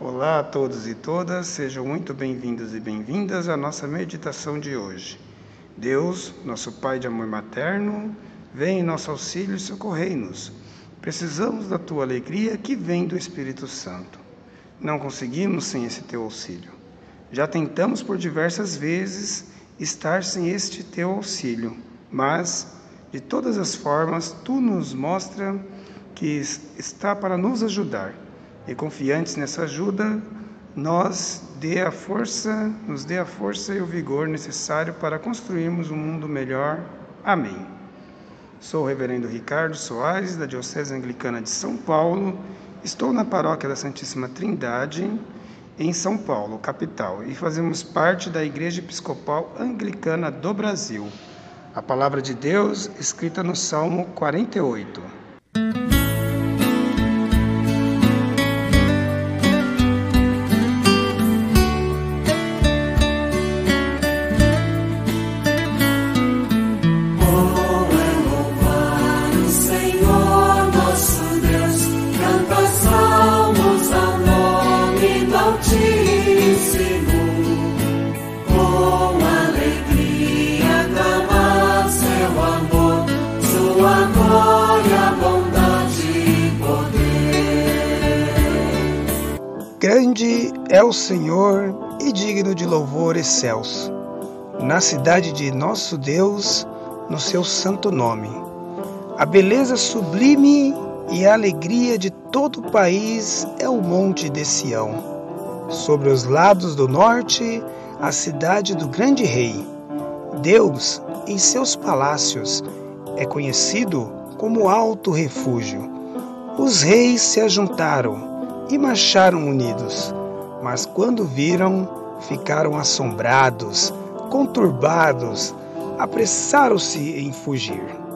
Olá a todos e todas, sejam muito bem-vindos e bem-vindas à nossa meditação de hoje. Deus, nosso Pai de amor materno, vem em nosso auxílio e socorrei-nos. Precisamos da tua alegria que vem do Espírito Santo. Não conseguimos sem esse teu auxílio. Já tentamos por diversas vezes estar sem este teu auxílio, mas de todas as formas tu nos mostra que está para nos ajudar. E confiantes nessa ajuda, nós dê a força, nos dê a força e o vigor necessário para construirmos um mundo melhor. Amém. Sou o reverendo Ricardo Soares, da Diocese Anglicana de São Paulo. Estou na paróquia da Santíssima Trindade, em São Paulo, capital, e fazemos parte da Igreja Episcopal Anglicana do Brasil. A palavra de Deus escrita no Salmo 48. Grande é o Senhor e digno de louvor excelso, na cidade de nosso Deus, no seu santo nome. A beleza sublime e a alegria de todo o país é o monte de Sião. Sobre os lados do norte, a cidade do grande rei. Deus, em seus palácios, é conhecido como alto refúgio. Os reis se ajuntaram e marcharam unidos. Mas quando viram, ficaram assombrados, conturbados, apressaram-se em fugir.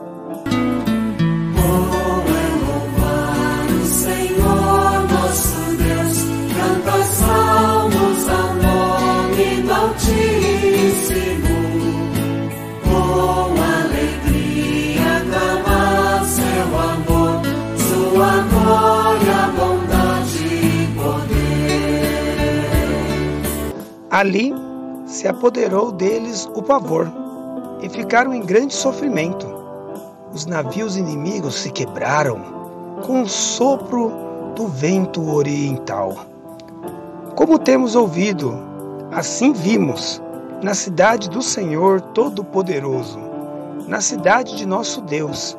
Ali se apoderou deles o pavor e ficaram em grande sofrimento. Os navios inimigos se quebraram com o sopro do vento oriental. Como temos ouvido, assim vimos na cidade do Senhor Todo-Poderoso, na cidade de nosso Deus.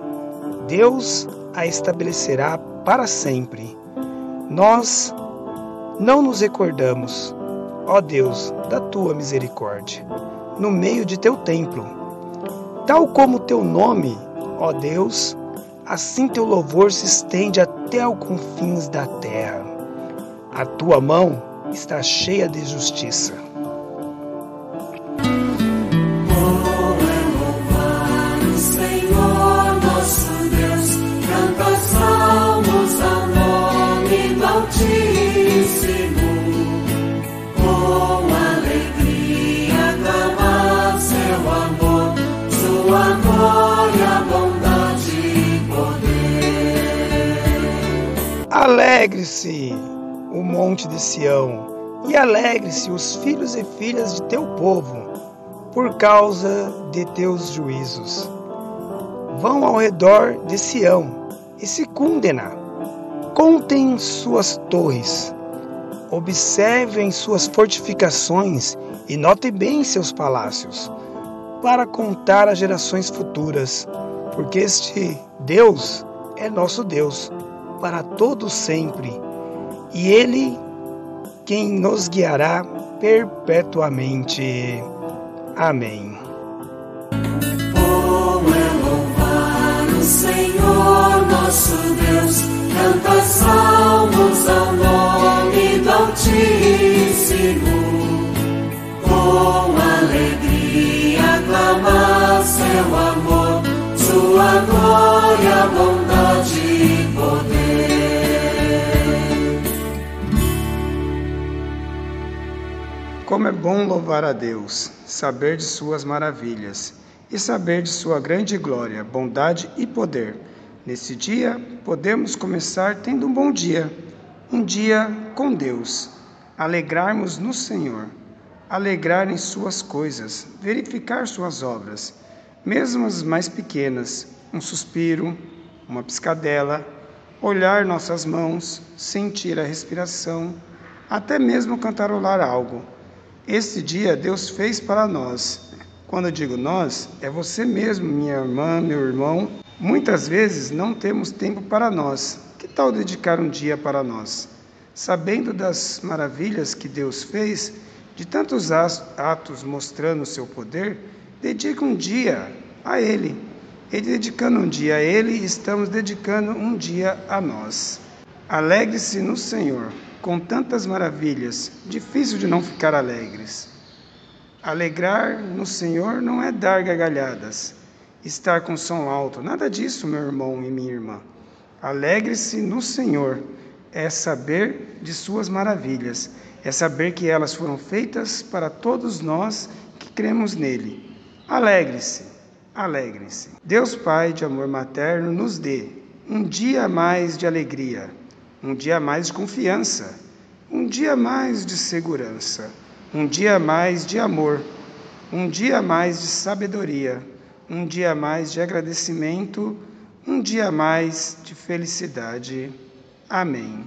Deus a estabelecerá para sempre. Nós não nos recordamos ó Deus, da tua misericórdia, no meio de teu templo. Tal como teu nome, ó Deus, assim teu louvor se estende até os confins da terra. A tua mão está cheia de justiça. Alegre-se o monte de Sião, e alegre-se os filhos e filhas de teu povo, por causa de teus juízos. Vão ao redor de Sião e secundem-na. Contem suas torres, observem suas fortificações e notem bem seus palácios, para contar às gerações futuras, porque este Deus é nosso Deus para todo sempre, e Ele quem nos guiará perpetuamente. Amém. Bom é louvar o Senhor nosso Deus, canta salmos ao nome do Altíssimo, Como é bom louvar a Deus, saber de suas maravilhas e saber de sua grande glória, bondade e poder. Nesse dia, podemos começar tendo um bom dia, Um dia com Deus, alegrarmos no Senhor, alegrar em Suas coisas, verificar Suas obras, mesmo as mais pequenas, um suspiro, uma piscadela, olhar nossas mãos, sentir a respiração, até mesmo cantarolar algo. Este dia Deus fez para nós. Quando eu digo nós, é você mesmo, minha irmã, meu irmão. Muitas vezes não temos tempo para nós. Que tal dedicar um dia para nós? Sabendo das maravilhas que Deus fez, de tantos atos mostrando o seu poder, dedica um dia a Ele. E dedicando um dia a Ele, estamos dedicando um dia a nós. Alegre-se no Senhor, com tantas maravilhas, difícil de não ficar alegres. Alegrar no Senhor não é dar gargalhadas, estar com som alto, nada disso, meu irmão e minha irmã. Alegre-se no Senhor é saber de Suas maravilhas, é saber que elas foram feitas para todos nós que cremos nele. Alegre-se, alegre-se. Deus Pai de amor materno nos dê um dia mais de alegria, um dia mais de confiança, um dia mais de segurança um dia mais de amor, um dia mais de sabedoria, um dia mais de agradecimento, um dia mais de felicidade. Amém.